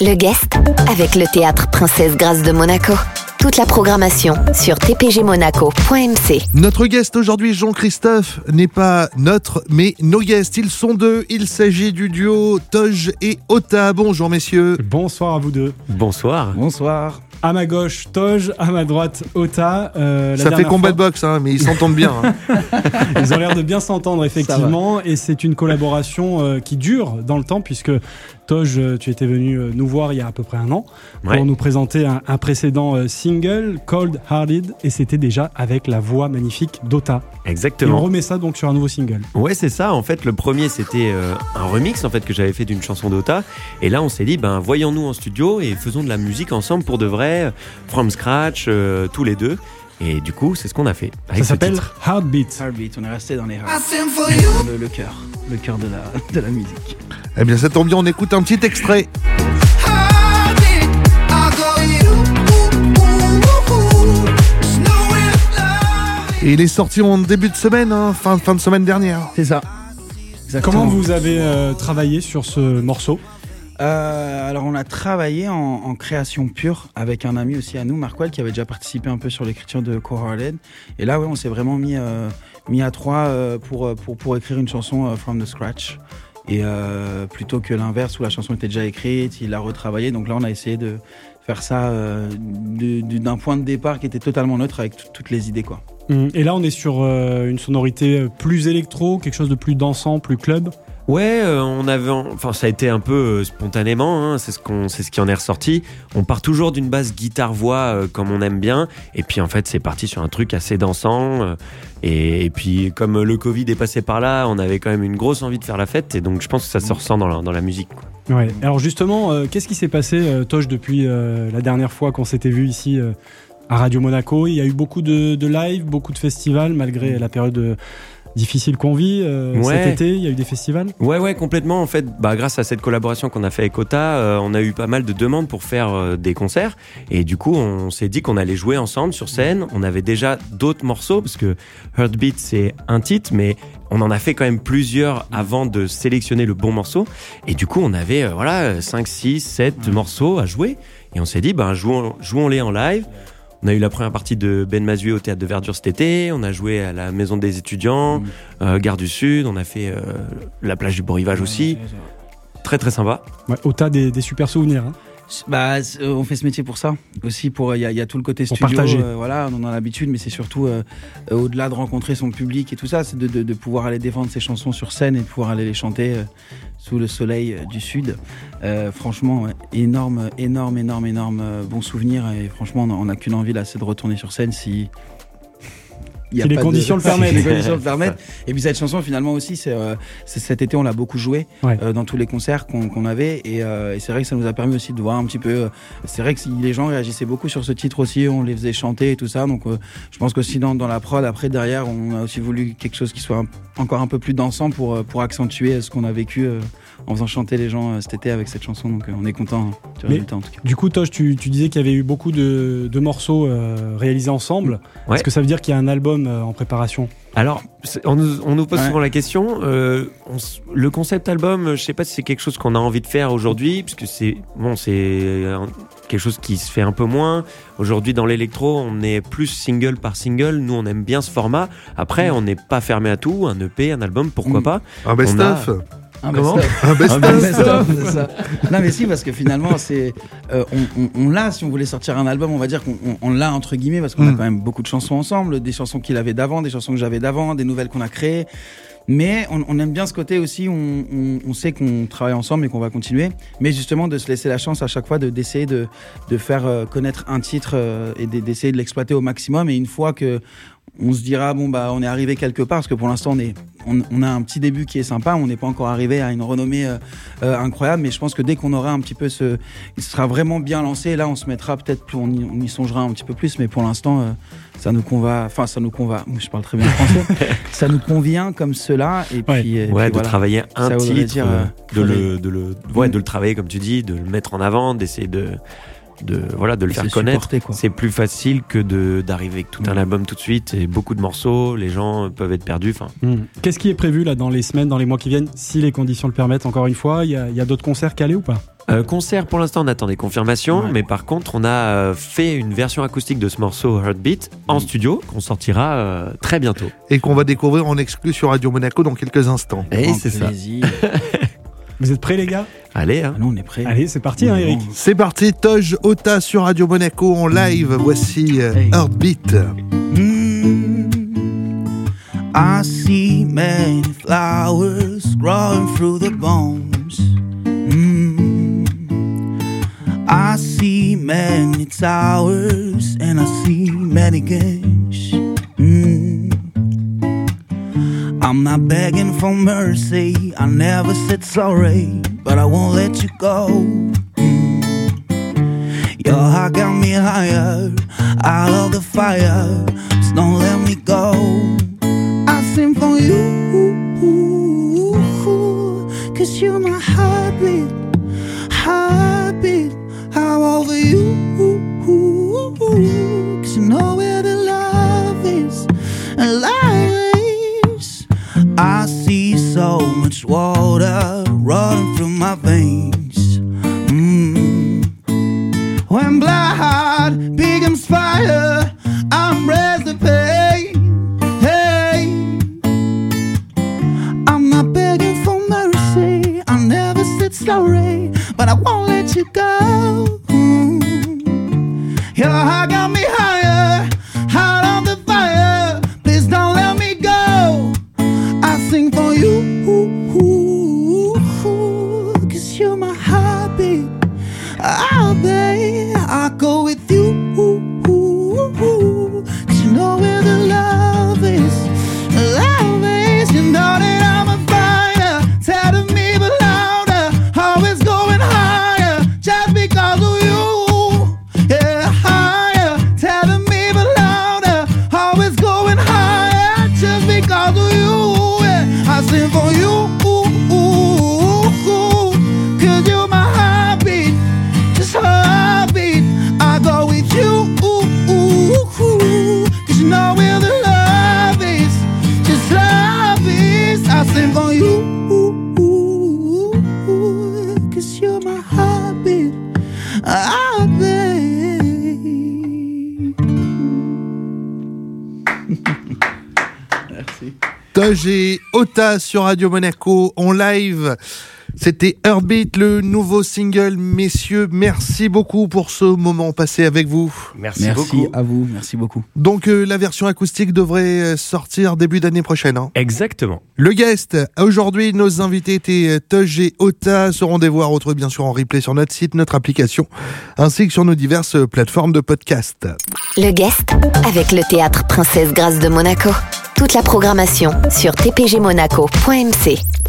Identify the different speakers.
Speaker 1: Le guest avec le théâtre Princesse Grâce de Monaco. Toute la programmation sur tpgmonaco.mc.
Speaker 2: Notre guest aujourd'hui, Jean-Christophe, n'est pas notre, mais nos guests. Ils sont deux. Il s'agit du duo Toj et Ota. Bonjour messieurs.
Speaker 3: Bonsoir à vous deux.
Speaker 4: Bonsoir.
Speaker 5: Bonsoir.
Speaker 3: À ma gauche, Toj, à ma droite, Ota.
Speaker 2: Euh, ça fait combat de boxe, hein, mais ils s'entendent bien. Hein.
Speaker 3: ils ont l'air de bien s'entendre, effectivement. Et c'est une collaboration euh, qui dure dans le temps, puisque Toj, euh, tu étais venu nous voir il y a à peu près un an pour nous présenter un, un précédent single, Cold Hearted, et c'était déjà avec la voix magnifique d'Ota.
Speaker 4: Exactement.
Speaker 3: Et on remet ça donc sur un nouveau single.
Speaker 4: Ouais, c'est ça. En fait, le premier, c'était un remix en fait que j'avais fait d'une chanson d'Ota. Et là, on s'est dit, ben, voyons-nous en studio et faisons de la musique ensemble pour de vrai from scratch, euh, tous les deux. Et du coup, c'est ce qu'on a fait.
Speaker 3: Ça s'appelle Heartbeat.
Speaker 5: Heartbeat, on est resté dans les hearts. Le, le cœur, le cœur de la, de la musique.
Speaker 2: Eh bien, ça tombe bien, on écoute un petit extrait. Et il est sorti en début de semaine, hein, fin, fin de semaine dernière.
Speaker 5: C'est ça.
Speaker 3: Comment vous avez euh, travaillé sur ce morceau?
Speaker 5: Euh, alors on a travaillé en, création pure avec un ami aussi à nous, Markwell, qui avait déjà participé un peu sur l'écriture de Coral Et là, on s'est vraiment mis, euh, mis à trois euh, pour, pour, pour écrire une chanson from the scratch. Et plutôt que l'inverse où la chanson était déjà écrite, il l'a retravaillé. Donc là, on a essayé de faire ça d'un point de départ qui était totalement neutre avec toutes les idées, quoi.
Speaker 3: Mmh. Et là, on est sur une sonorité plus électro, quelque chose de plus dansant, plus club.
Speaker 4: Ouais, euh, on avait, enfin ça a été un peu euh, spontanément, hein, c'est ce qu'on, c'est ce qui en est ressorti. On part toujours d'une base guitare-voix euh, comme on aime bien, et puis en fait c'est parti sur un truc assez dansant. Et, puis comme le Covid est passé par là, on avait quand même une grosse envie de faire la fête, et donc je pense que ça se ressent dans la, musique.
Speaker 3: Ouais. Alors justement, qu'est-ce qui s'est passé, Toche, depuis la dernière fois qu'on s'était vu ici à Radio Monaco? Il y a eu beaucoup de, de live, beaucoup de festivals malgré la période difficile qu'on vit euh, cet été Il y a eu des festivals
Speaker 4: Ouais, ouais, complètement. En fait, bah, grâce à cette collaboration qu'on a fait avec Ota, euh, on a eu pas mal de demandes pour faire euh, des concerts. Et du coup, on s'est dit qu'on allait jouer ensemble sur scène. On avait déjà d'autres morceaux, parce que Heartbeat, c'est un titre, mais on en a fait quand même plusieurs avant de sélectionner le bon morceau. Et du coup, on avait voilà 5, 6, 7 morceaux à jouer. Et on s'est dit, ben, jouons-les en live. On a eu la première partie de Ben Mazué au théâtre de Verdure cet été. On a joué à la maison des étudiants, mmh. euh, Gare du Sud. On a fait euh, la plage du Beau Rivage aussi. Très très sympa.
Speaker 3: Ouais, au tas des, super souvenirs. Hein.
Speaker 5: Bah, euh, on fait ce métier pour ça aussi. Pour il y, a tout le côté studio.
Speaker 3: Partager.
Speaker 5: voilà, on en a l'habitude, mais c'est surtout au-delà de rencontrer son public et tout ça, c'est de, de, pouvoir aller défendre ses chansons sur scène et de pouvoir aller les chanter sous le soleil du sud. Euh, franchement, énorme, énorme, énorme, énorme euh, bon souvenir. Et franchement, on n'a qu'une envie là, c'est de retourner sur scène si.
Speaker 3: Y a les, conditions le permettent.
Speaker 5: les conditions le permettent. Et puis cette chanson, finalement aussi, c'est euh, cet été, on l'a beaucoup joué dans tous les concerts qu'on avait. Et, c'est vrai que ça nous a permis aussi de voir un petit peu. c'est vrai que les gens réagissaient beaucoup sur ce titre aussi, on les faisait chanter et tout ça. Donc je pense qu'aussi dans, dans la prod, après, derrière, on a aussi voulu quelque chose qui soit encore un peu plus dansant pour, pour accentuer ce qu'on a vécu en faisant chanter les gens euh, cet été avec cette chanson. Donc euh, on est content hein, du résultat en tout cas.
Speaker 3: Du coup, Tosh, tu, disais qu'il y avait eu beaucoup de, morceaux euh, réalisés ensemble. Est-ce que ça veut dire qu'il y a un album en préparation?
Speaker 4: Alors, on nous, pose souvent la question. le concept album, je sais pas si c'est quelque chose qu'on a envie de faire aujourd'hui, puisque c'est bon, c'est quelque chose qui se fait un peu moins. Aujourd'hui, dans l'électro, on est plus single par single. Nous, on aime bien ce format. Après, mm. on n'est pas fermé à tout. Un EP, un album, pourquoi mm. pas
Speaker 2: Un best-of.
Speaker 5: Un best-of. non mais si parce que finalement c'est euh, on, l'a si on voulait sortir un album on va dire qu'on l'a entre guillemets parce qu'on a hmm. quand même beaucoup de chansons ensemble des chansons qu'il avait d'avant des chansons que j'avais d'avant des nouvelles qu'on a créées. Mais on, aime bien ce côté aussi on, on sait qu'on travaille ensemble et qu'on va continuer. Mais justement de se laisser la chance à chaque fois de d'essayer de, de faire euh, connaître un titre euh, et d'essayer de l'exploiter au maximum. Et une fois que on se dira bon bah on est arrivé quelque part parce que pour l'instant on est on, a un petit début qui est sympa on n'est pas encore arrivé à une renommée euh, euh, incroyable mais je pense que dès qu'on aura un petit peu ce il sera vraiment bien lancé. Là on se mettra peut-être on, on, y songera un petit peu plus mais pour l'instant euh, ça nous conva enfin ça nous conva je parle très bien français ça nous convient comme cela et puis,
Speaker 4: ouais, de travailler un titre de le de le ouais, de le travailler comme tu dis de le mettre en avant d'essayer de de voilà de le faire connaître. C'est plus facile que de d'arriver avec tout un album tout de suite et beaucoup de morceaux. Les gens peuvent être perdus. Enfin.
Speaker 3: Hmm. Qu'est-ce qui est prévu là dans les semaines, dans les mois qui viennent, si les conditions le permettent Encore une fois, il y a, d'autres concerts calés ou pas?
Speaker 4: Euh, concert, pour l'instant, on attend des confirmations, mais par contre, on a euh, fait une version acoustique de ce morceau Heartbeat en studio qu'on sortira euh, très bientôt.
Speaker 2: Et qu'on va découvrir en exclu sur Radio Monaco dans quelques instants.
Speaker 4: Et c'est ça.
Speaker 3: Vous êtes prêts, les gars
Speaker 4: Allez, hein.
Speaker 5: Nous, on est prêts.
Speaker 3: Allez, c'est parti, hein, Eric.
Speaker 2: C'est parti, Toge Ota sur Radio Monaco en live. Voici Heartbeat.
Speaker 5: Mm. I see many flowers growing through the bones. Mm. I see many towers and I see many gates. I'm not begging for mercy. I never said sorry, but I won't let you go. Your heart got me higher, out of the fire. Just don't let me go. I sing for you, cause you're my heartbeat. I see so much water running through my veins. Mm. When blood becomes fire, I'm to pay. Hey, I'm not begging for mercy. I never said sorry, but I won't let you go. Sing for you, cause you.
Speaker 2: Toge et Ota sur Radio Monaco en live. C'était Heartbeat, le nouveau single. Messieurs, merci beaucoup pour ce moment passé avec vous.
Speaker 4: Merci,
Speaker 5: Merci
Speaker 4: beaucoup.
Speaker 5: à vous, merci beaucoup.
Speaker 2: Donc euh, la version acoustique devrait euh, sortir début d'année prochaine. hein.
Speaker 4: Exactement.
Speaker 2: Le guest, aujourd'hui nos invités étaient euh, Toge et Ota. Ce rendez-vous à retrouver bien sûr en replay sur notre site, notre application, ainsi que sur nos diverses plateformes de podcast.
Speaker 1: Le guest avec le théâtre Princesse Grâce de Monaco. Toute la programmation sur tpgmonaco.mc.